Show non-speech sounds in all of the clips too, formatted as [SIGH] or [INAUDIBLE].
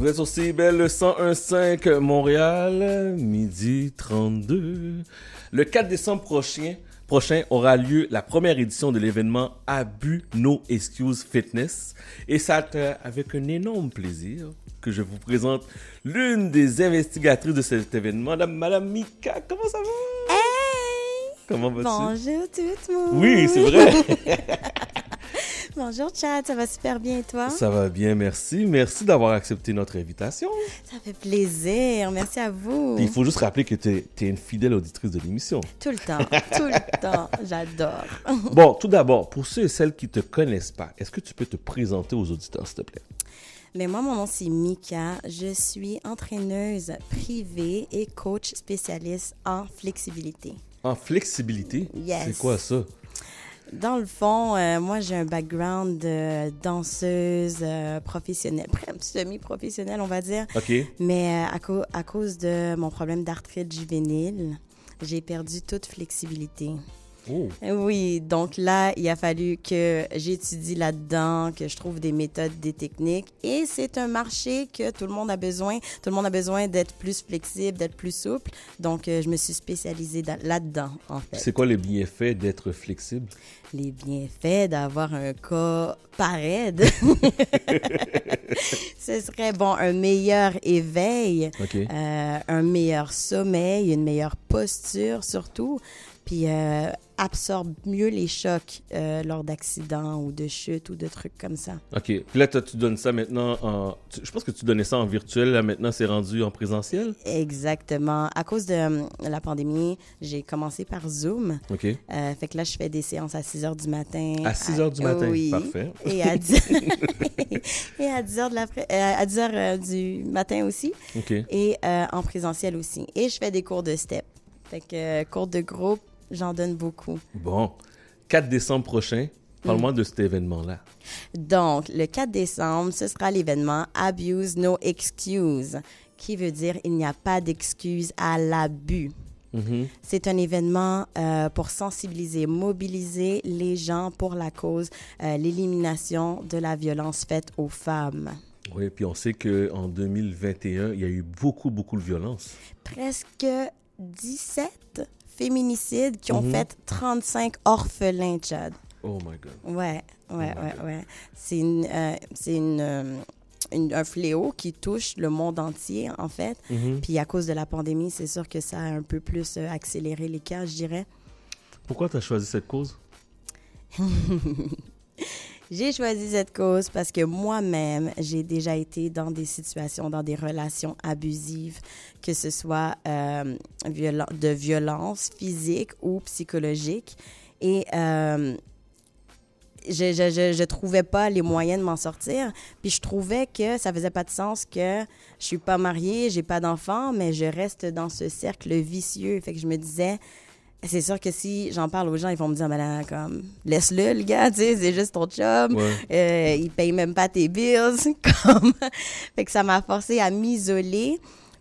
Vous êtes sur le 101.5 Montréal, midi 32. Le 4 décembre prochain, prochain aura lieu la première édition de l'événement Abus No Excuse Fitness. Et ça avec un énorme plaisir que je vous présente l'une des investigatrices de cet événement, Madame, Madame Mika. Comment ça va? Hey! Comment vas-tu? Bonjour tout le monde. Oui, c'est vrai. [LAUGHS] Bonjour Chad, ça va super bien et toi? Ça va bien, merci. Merci d'avoir accepté notre invitation. Ça fait plaisir, merci à vous. Puis il faut juste rappeler que tu es, es, une fidèle auditrice de l'émission. Tout le temps, [LAUGHS] tout le temps, j'adore. [LAUGHS] bon, tout d'abord, pour ceux et celles qui ne te connaissent pas, est-ce que tu peux te présenter aux auditeurs, s'il te plaît? Mais moi, mon nom, c'est Mika. Je suis entraîneuse privée et coach spécialiste en flexibilité. En flexibilité? Yes. C'est quoi ça? Dans le fond, euh, moi, j'ai un background de danseuse euh, professionnelle, [LAUGHS] semi-professionnelle, on va dire. OK. Mais euh, à, co à, cause de mon problème d'arthrite juvénile, j'ai perdu toute flexibilité. Oh. Oui, donc là, il a fallu que j'étudie là-dedans, que je trouve des méthodes, des techniques. Et c'est un marché que tout le monde a besoin. Tout le monde a besoin d'être plus flexible, d'être plus souple. Donc, je me suis spécialisée là-dedans, en fait. C'est quoi les bienfaits d'être flexible? Les bienfaits d'avoir un corps pareil. [LAUGHS] Ce serait, bon, un meilleur éveil, okay. euh, un meilleur sommeil, une meilleure posture surtout puis euh, absorbe mieux les chocs euh, lors d'accidents ou de chutes ou de trucs comme ça. OK. Puis là, toi, tu donnes ça maintenant en... Je pense que tu donnais ça en virtuel. Là, maintenant, c'est rendu en présentiel? Exactement. À cause de euh, la pandémie, j'ai commencé par Zoom. OK. Euh, fait que là, je fais des séances à 6 heures du matin. À 6 heures du matin? Oui. Parfait. Et à 10, [LAUGHS] [LAUGHS] et à 10 heures, de à 10 heures du matin aussi. OK. Et en présentiel aussi. Et je fais des cours de step. Fait que cours de groupe, J'en donne beaucoup. Bon. 4 décembre prochain, parle-moi de cet événement-là. Donc, le 4 décembre, ce sera l'événement Abuse No Excuse, qui veut dire il n'y a pas d'excuse à l'abus. Mm -hmm. C'est un événement euh, pour sensibiliser, mobiliser les gens pour la cause, euh, l'élimination de la violence faite aux femmes. Oui, puis on sait qu'en 2021, il y a eu beaucoup, beaucoup de violence. Presque 17 féminicides qui ont Mhm. fait 35 orphelins, Chad. Oh my God. Ouais, ouais, Oh ouais, God. ouais. C'est une, euh, c'est une, euh, une- un fléau qui touche le monde entier, en fait. Mhm. Puis à cause de la pandémie, c'est sûr que ça a un peu plus euh, accéléré les cas, je dirais. Pourquoi tu as choisi cette cause? [LAUGHS] J'ai choisi cette cause parce que moi-même, j'ai déjà été dans des situations, dans des relations abusives, que ce soit euh, de violence physique ou psychologique. Et euh, je, je, je, je trouvais pas les moyens de m'en sortir. Puis je trouvais que ça faisait pas de sens que je suis pas mariée, j'ai pas d'enfant, mais je reste dans ce cercle vicieux. Fait que je me disais, c'est sûr que si j'en parle aux gens, ils vont me dire, ben là, comme, laisse-le, le gars, tu sais, c'est juste ton chum. Ouais. Euh, il paye même pas tes bills. [LAUGHS] Comme... fait que ça m'a forcé à m'isoler.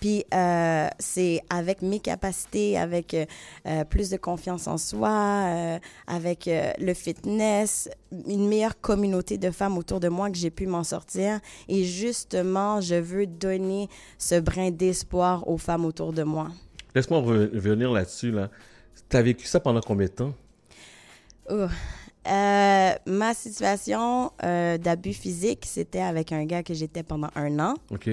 Puis euh, c'est avec mes capacités, avec euh, euh, plus de confiance en soi, avec le fitness, une meilleure communauté de femmes autour de moi que j'ai pu m'en sortir. Et justement, je veux donner ce brin d'espoir aux femmes autour de moi. Laisse-moi re- revenir là-dessus. Là. Tu as vécu ça pendant combien de temps? Oh. Euh, ma situation euh, d'abus physique, c'était avec un gars que j'étais pendant un an. OK.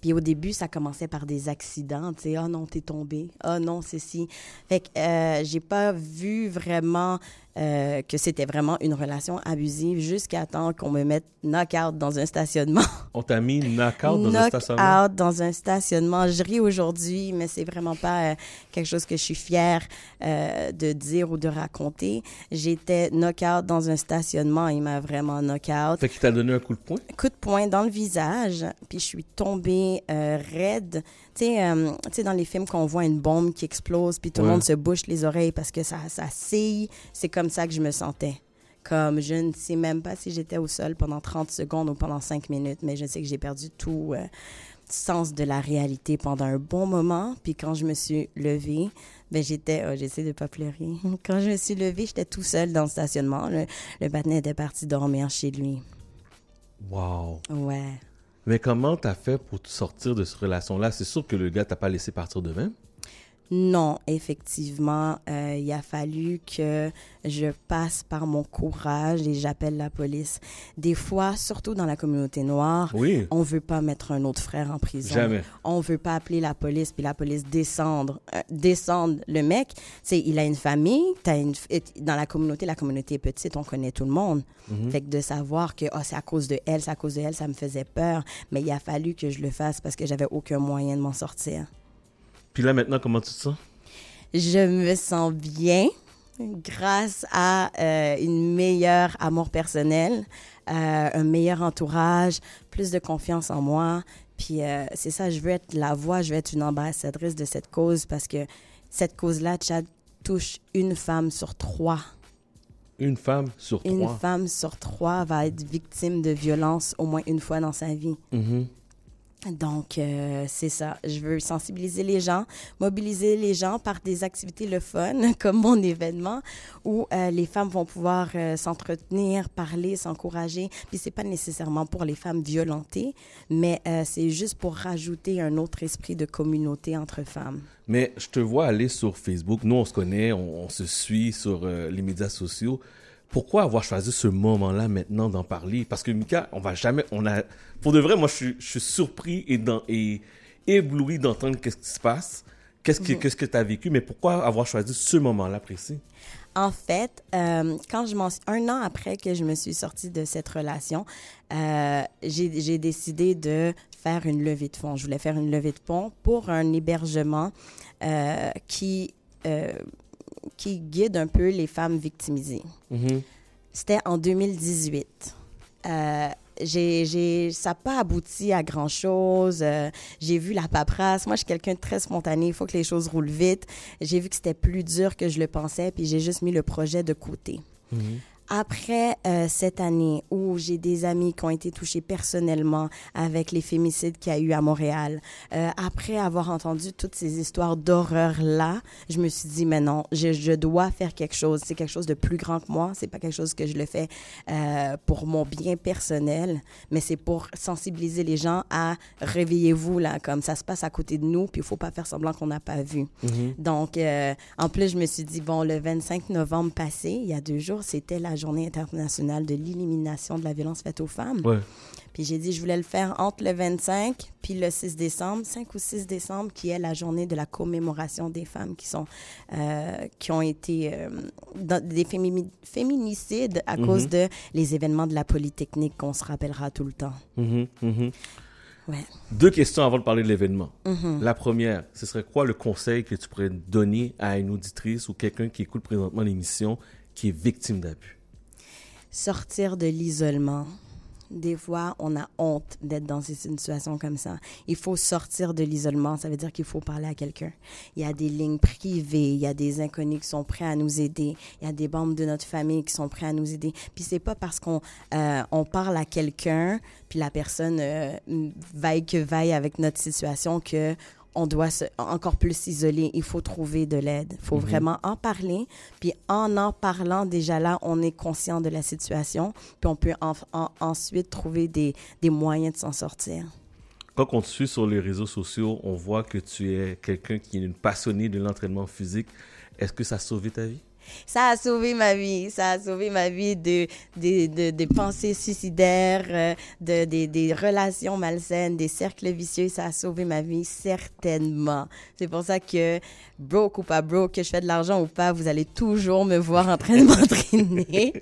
Puis au début, ça commençait par des accidents, tu sais, oh non, t'es tombé, oh non, c'est si. Fait que euh, j'ai pas vu vraiment euh, que c'était vraiment une relation abusive jusqu'à temps qu'on me mette knock-out dans un stationnement. [LAUGHS] On t'a mis knock-out dans un knock stationnement? out dans un stationnement. Je ris aujourd'hui, mais c'est vraiment pas euh, quelque chose que je suis fière euh, de dire ou de raconter. J'étais knock-out dans un stationnement. Il m'a vraiment knock-out Fait qu'il t'a donné un coup de poing? coup de poing dans le visage, puis je suis tombée raide. Tu sais, dans les films qu'on voit une bombe qui explose, puis tout le monde se bouche les oreilles parce que ça, ça scille. C'est comme ça que je me sentais. Comme je ne sais même pas si j'étais au sol pendant 30 secondes ou pendant 5 minutes, mais je sais que j'ai perdu tout euh, sens de la réalité pendant un bon moment. Puis quand je me suis levée, ben j'étais, oh, j'essaie de pas pleurer. [LAUGHS] Quand je me suis levée, j'étais tout seul dans le stationnement. Le, le patinet était parti dormir chez lui. Wow. Ouais. Mais comment t'as fait pour te sortir de cette relation-là? C'est sûr que le gars t'a pas laissé partir de même. Non, effectivement, euh, il a fallu que je passe par mon courage et j'appelle la police. Des fois, surtout dans la communauté noire, Oui. on veut pas mettre un autre frère en prison. Jamais. On veut pas appeler la police puis la police descendre, euh, descendre le mec. C'est il a une famille, t'as une dans la communauté, la communauté est petite, on connaît tout le monde. Mhm. Fait que de savoir que oh, c'est à cause de elle, c'est à cause de elle, ça me faisait peur, mais il a fallu que je le fasse parce que j'avais aucun moyen de m'en sortir. Puis là, maintenant, comment tu te sens? Je me sens bien grâce à euh, une meilleure amour personnel, euh, un meilleur entourage, plus de confiance en moi. Puis euh, c'est ça, je veux être la voix, je veux être une ambassadrice de cette cause parce que cette cause-là, Chad, touche une femme sur trois. Une femme sur Une trois? femme sur trois va être victime de violence au moins une fois dans sa vie. Mhm. Donc, euh, c'est ça. Je veux sensibiliser les gens, mobiliser les gens par des activités le fun, [LAUGHS] comme mon événement, où euh, les femmes vont pouvoir euh, s'entretenir, parler, s'encourager. Puis, c'est pas nécessairement pour les femmes violentées, mais c'est juste pour rajouter un autre esprit de communauté entre femmes. Mais je te vois aller sur Facebook. Nous, on se connaît, on, se suit sur les médias sociaux. Pourquoi avoir choisi ce moment-là maintenant d'en parler? Parce que Mika, on va jamais, on a, pour de vrai, moi, je suis, je suis surpris et, dans, et ébloui d'entendre qu'est-ce qui se passe, qu'est-ce que, qu'est-ce que tu as vécu, mais pourquoi avoir choisi ce moment-là précis? En fait, euh, quand je m'en un an après que je me suis sortie de cette relation, euh, j'ai décidé de faire une levée de fonds. Je voulais faire une levée de fonds pour un hébergement euh, qui qui guide un peu les femmes victimisées. Mhm. C'était en 2018. Euh, j'ai, j'ai, ça n'a pas abouti à grand-chose. Euh, j'ai vu la paperasse. Moi, je suis quelqu'un de très spontané. Il faut que les choses roulent vite. J'ai vu que c'était plus dur que je le pensais, puis j'ai juste mis le projet de côté. Mhm. Après euh, cette année où j'ai des amis qui ont été touchés personnellement avec les fémicides qu'il y a eu à Montréal, euh, après avoir entendu toutes ces histoires d'horreur-là, je me suis dit, mais non, je, je dois faire quelque chose. C'est quelque chose de plus grand que moi. C'est pas quelque chose que je le fais euh, pour mon bien personnel, mais c'est pour sensibiliser les gens à réveillez-vous, là, comme ça se passe à côté de nous, puis il faut pas faire semblant qu'on n'a pas vu. Mhm. Donc, en plus, je me suis dit, bon, le 25 novembre passé, il y a deux jours, c'était la journée internationale de l'élimination de la violence faite aux femmes. Ouais. Puis j'ai dit, je voulais le faire entre le 25 puis le 6 décembre, 5 ou 6 décembre, qui est la journée de la commémoration des femmes qui sont, euh, qui ont été euh, dans des fémini- féminicides à Mhm. cause de les événements de la Polytechnique qu'on se rappellera tout le temps. Mhm. Mhm. Ouais. Deux questions avant de parler de l'événement. La première, ce serait quoi le conseil que tu pourrais donner à une auditrice ou quelqu'un qui écoute présentement l'émission qui est victime d'abus? Sortir de l'isolement. Des fois, on a honte d'être dans ces situations comme ça. Il faut sortir de l'isolement. Ça veut dire qu'il faut parler à quelqu'un. Il y a des lignes privées. Il y a des inconnus qui sont prêts à nous aider. Il y a des membres de notre famille qui sont prêts à nous aider. Puis c'est pas parce qu'on euh, on parle à quelqu'un, puis la personne euh, que vaille avec notre situation que on doit se, encore plus s'isoler. Il faut trouver de l'aide. Il faut Mhm. vraiment en parler. Puis en en parlant, déjà là, on est conscient de la situation. Puis on peut en- en- ensuite trouver des, des moyens de s'en sortir. Quand on te suit sur les réseaux sociaux, on voit que tu es quelqu'un qui est une passionnée de l'entraînement physique. Est-ce que ça a sauvé ta vie? Ça a sauvé ma vie. Ça a sauvé ma vie de, de, de, des pensées suicidaires, euh, de, des des relations malsaines, des cercles vicieux. Ça a sauvé ma vie, certainement. C'est pour ça que, broke ou pas broke, que je fais de l'argent ou pas, vous allez toujours me voir en train de [LAUGHS] m'entraîner.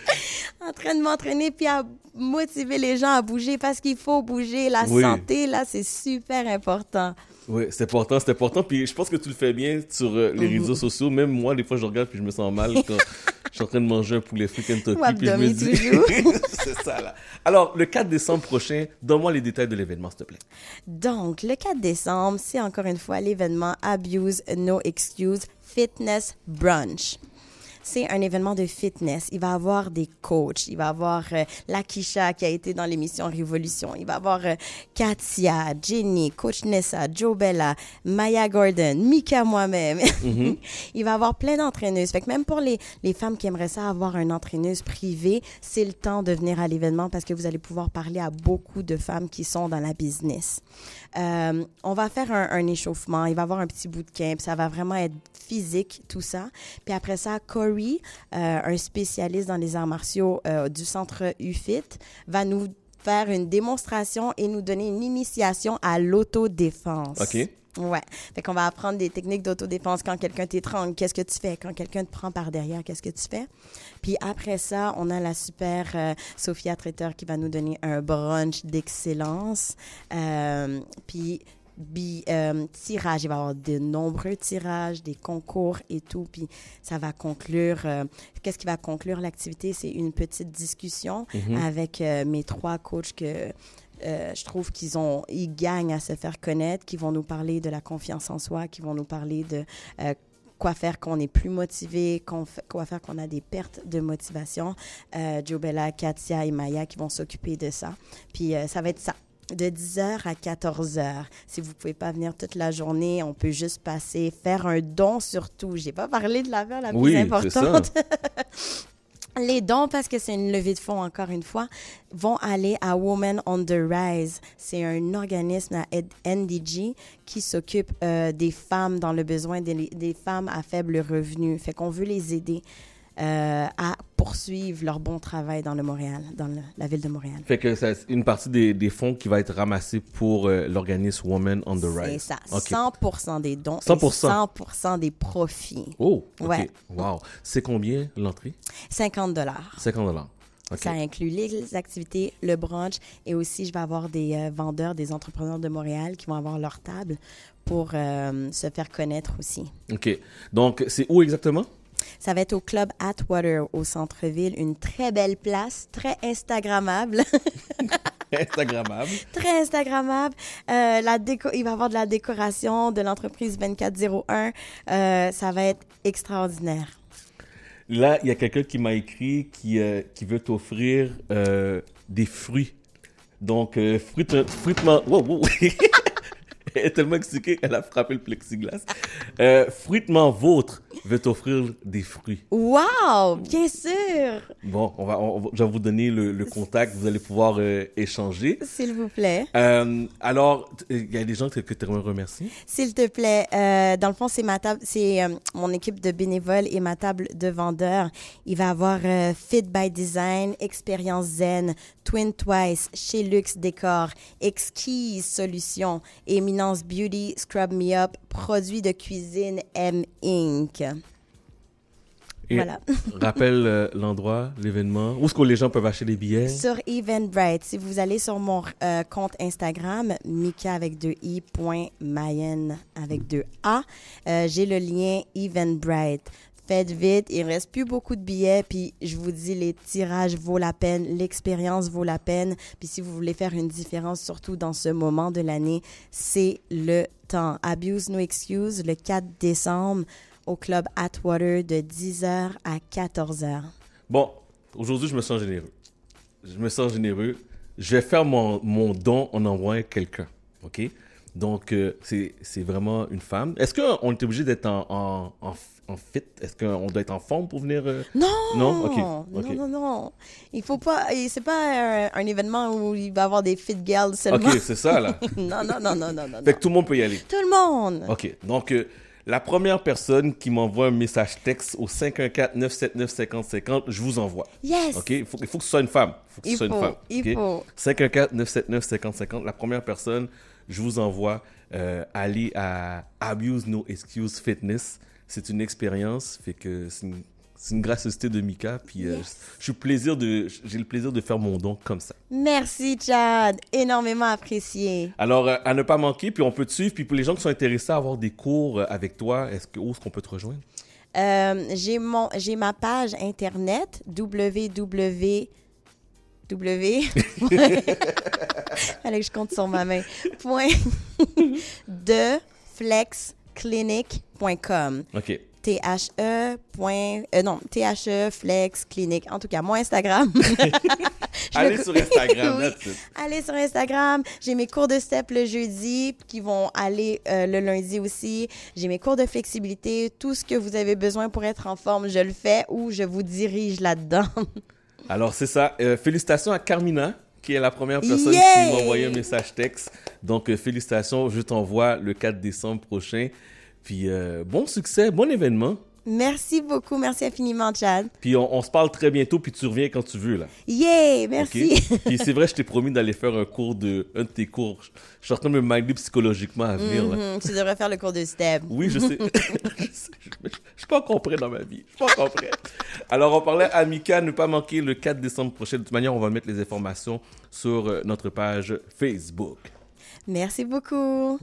[LAUGHS] en train de m'entraîner puis à motiver les gens à bouger parce qu'il faut bouger. La Oui. santé, là, c'est super important. Oui, c'est important, c'est important. Puis je pense que tu le fais bien sur euh, les Mhm. réseaux sociaux. Même moi, des fois, je regarde puis je me sens mal quand [LAUGHS] je suis en train de manger un poulet frit Kentucky. Ou Puis je me dis, [LAUGHS] c'est ça là. Alors, le 4 décembre prochain, donne-moi les détails de l'événement, s'il te plaît. Donc, le 4 décembre, c'est encore une fois l'événement Abuse No Excuse Fitness Brunch. C'est un événement de fitness. Il va avoir des coachs. Il va avoir euh, Lakisha qui a été dans l'émission Révolution. Il va avoir euh, Katia, Jenny, Coach Nessa, Joe Bella, Maya Gordon, Mika moi-même. [LAUGHS] Mhm. Il va avoir plein d'entraîneuses. Fait que même pour les, les femmes qui aimeraient ça avoir une entraîneuse privée, c'est le temps de venir à l'événement parce que vous allez pouvoir parler à beaucoup de femmes qui sont dans la business. Euh, on va faire un, échauffement. Il va avoir un petit bootcamp. Ça va vraiment être physique, tout ça. Puis après ça, Corey, euh, un spécialiste dans les arts martiaux euh, du centre UFIT, va nous faire une démonstration et nous donner une initiation à l'autodéfense. OK. Ouais. Fait qu'on va apprendre des techniques d'autodéfense. Quand quelqu'un t'étrangle, qu'est-ce que tu fais? Quand quelqu'un te prend par derrière, qu'est-ce que tu fais? Puis après ça, on a la super euh, Sophia Traiteur qui va nous donner un brunch d'excellence. Euh, puis bi- euh, tirage, il va y avoir de nombreux tirages, des concours et tout. Puis ça va conclure. Qu'est-ce qui va conclure l'activité? C'est une petite discussion avec euh, mes trois coachs que euh, je trouve qu'ils ont, ils gagnent à se faire connaître, qui vont nous parler de la confiance en soi, qui vont nous parler de euh, quoi faire qu'on est plus motivé, quoi faire qu'on a des pertes de motivation. Euh, Joe Bella, Katia et Maya qui vont s'occuper de ça. Puis euh, ça va être ça. De 10h à 14h. Si vous pouvez pas venir toute la journée, on peut juste passer, faire un don surtout. J'ai pas parlé de l'affaire la plus Oui, importante. [LAUGHS] ça. Les dons, parce que c'est une levée de fonds encore une fois, vont aller à Women on the Rise. C'est un organisme à NDG qui s'occupe euh, des femmes dans le besoin, des, des femmes à faible revenu. Fait qu'on veut les aider euh, à poursuivre leur bon travail dans le Montréal, dans le- la ville de Montréal. Fait que c'est une partie des, des fonds qui va être ramassée pour euh, l'organisme Women on the C'est Rise. ça. OK. 100% des dons 100%. et 100% des profits. Oh, OK. Ouais. Wow. C'est combien l'entrée? 50 dollars. 50 dollars. OK. Ça inclut les activités, le brunch et aussi je vais avoir des euh, vendeurs, des entrepreneurs de Montréal qui vont avoir leur table pour euh, se faire connaître aussi. OK. Donc, c'est où exactement? Ça va être au club Atwater au centre-ville, une très belle place, très instagrammable, [LAUGHS] Instagrammable. très instagrammable. Euh, la déco, il va y avoir de la décoration de l'entreprise 2401. Euh, ça va être extraordinaire. Là, il y a quelqu'un qui m'a écrit qui, euh, qui veut t'offrir euh, des fruits. Donc, euh, fruit, fruitement... Wow, wow. [LAUGHS] Elle est tellement excitée qu'elle a frappé le plexiglas. Euh, fruitement vôtre veut t'offrir des fruits. Wow, bien sûr, Bon, on va, on je vais vous donner le, le contact. Vous allez pouvoir euh, échanger. s'il vous plaît. Euh, alors, il y a des gens que, que tu aimerais remercier? S'il te plaît, euh, dans le fond, c'est ma table, c'est mon équipe de bénévoles et ma table de vendeurs. Il va y avoir Fit by Design, Expérience Zen, Twin Twice, Chez Luxe Décor, Exquise Solutions, Éminence Beauty, Scrub Me Up, Produits de cuisine M Inc. Et Voilà. rappelle euh, l'endroit, l'événement. Où est-ce que les gens peuvent acheter des billets? Sur Eventbrite, si vous allez sur mon euh, compte Instagram, Mika avec deux i point Mayen avec deux a, euh, j'ai le lien Eventbrite. Faites vite, il reste plus beaucoup de billets, puis je vous dis, les tirages vaut la peine, l'expérience vaut la peine, puis si vous voulez faire une différence, surtout dans ce moment de l'année, c'est le temps. Abuse No Excuse, le 4 décembre, au club Atwater de 10h à 14h. Bon, aujourd'hui, je me sens généreux. Je me sens généreux. Je vais faire mon, mon don en envoyant quelqu'un. OK? Donc, euh, c'est vraiment une femme. Est-ce qu'on est obligé d'être en, en, en, en fit? Est-ce qu'on doit être en forme pour venir? euh? Non, Non? Non, non, non. Il faut pas. C'est pas un, un événement où il va y avoir des fit girls seulement. OK, c'est ça, là. [LAUGHS] non, non, non, non, non, non. fait que tout le monde peut y aller. Tout le monde. OK. Donc, euh, la première personne qui m'envoie un message texte au 514-979-5050, je vous envoie. Yes. OK? Il faut, il faut que ce soit une femme. Il faut que ce Il soit une faut, femme. il OK? faut. 514-979-5050. La première personne, je vous envoie euh, aller à Abuse No Excuse Fitness. C'est une expérience, fait que c'est une, c'est une gracieuseté de Mika. Puis euh, Yes. je suis plaisir de, j'ai le plaisir de faire mon don comme ça. Merci, Chad. Énormément apprécié. Alors, euh, à ne pas manquer, puis on peut te suivre. Puis pour les gens qui sont intéressés à avoir des cours euh, avec toi, est-ce que, où est-ce qu'on peut te rejoindre? Euh, j'ai mon, j'ai ma page internet www. W. [LAUGHS] Que je compte sur ma main. Point [LAUGHS] de flexclinic.com. OK. THE. Point, euh, non, THE Flex Clinique. En tout cas, mon Instagram. [LAUGHS] Allez le- sur Instagram, Oui. Allez sur Instagram. J'ai mes cours de step le jeudi qui vont aller euh, le lundi aussi. J'ai mes cours de flexibilité. Tout ce que vous avez besoin pour être en forme, je le fais ou je vous dirige là-dedans. [LAUGHS] Alors, c'est ça. Euh, félicitations à Carmina, qui est la première personne qui m'a envoyé un message texte. Donc, félicitations. Je t'envoie le 4 décembre prochain. Puis, euh, bon succès, bon événement. Merci beaucoup. Merci infiniment, Chad. Puis, on, on se parle très bientôt, puis tu reviens quand tu veux, là. Yay! OK? Merci. [LAUGHS] puis, c'est vrai, je t'ai promis d'aller faire un cours de... Un de tes cours. Je suis en train de me minder psychologiquement à venir, là. Mhm, tu devrais faire le cours de step. Oui, [LAUGHS] je sais. je sais. Je je suis pas encore prêt dans ma vie. Je suis pas encore prêt. Alors, on parlait à Mika, ne pas manquer le 4 décembre prochain. De toute manière, on va mettre les informations sur euh, notre page Facebook. Merci beaucoup.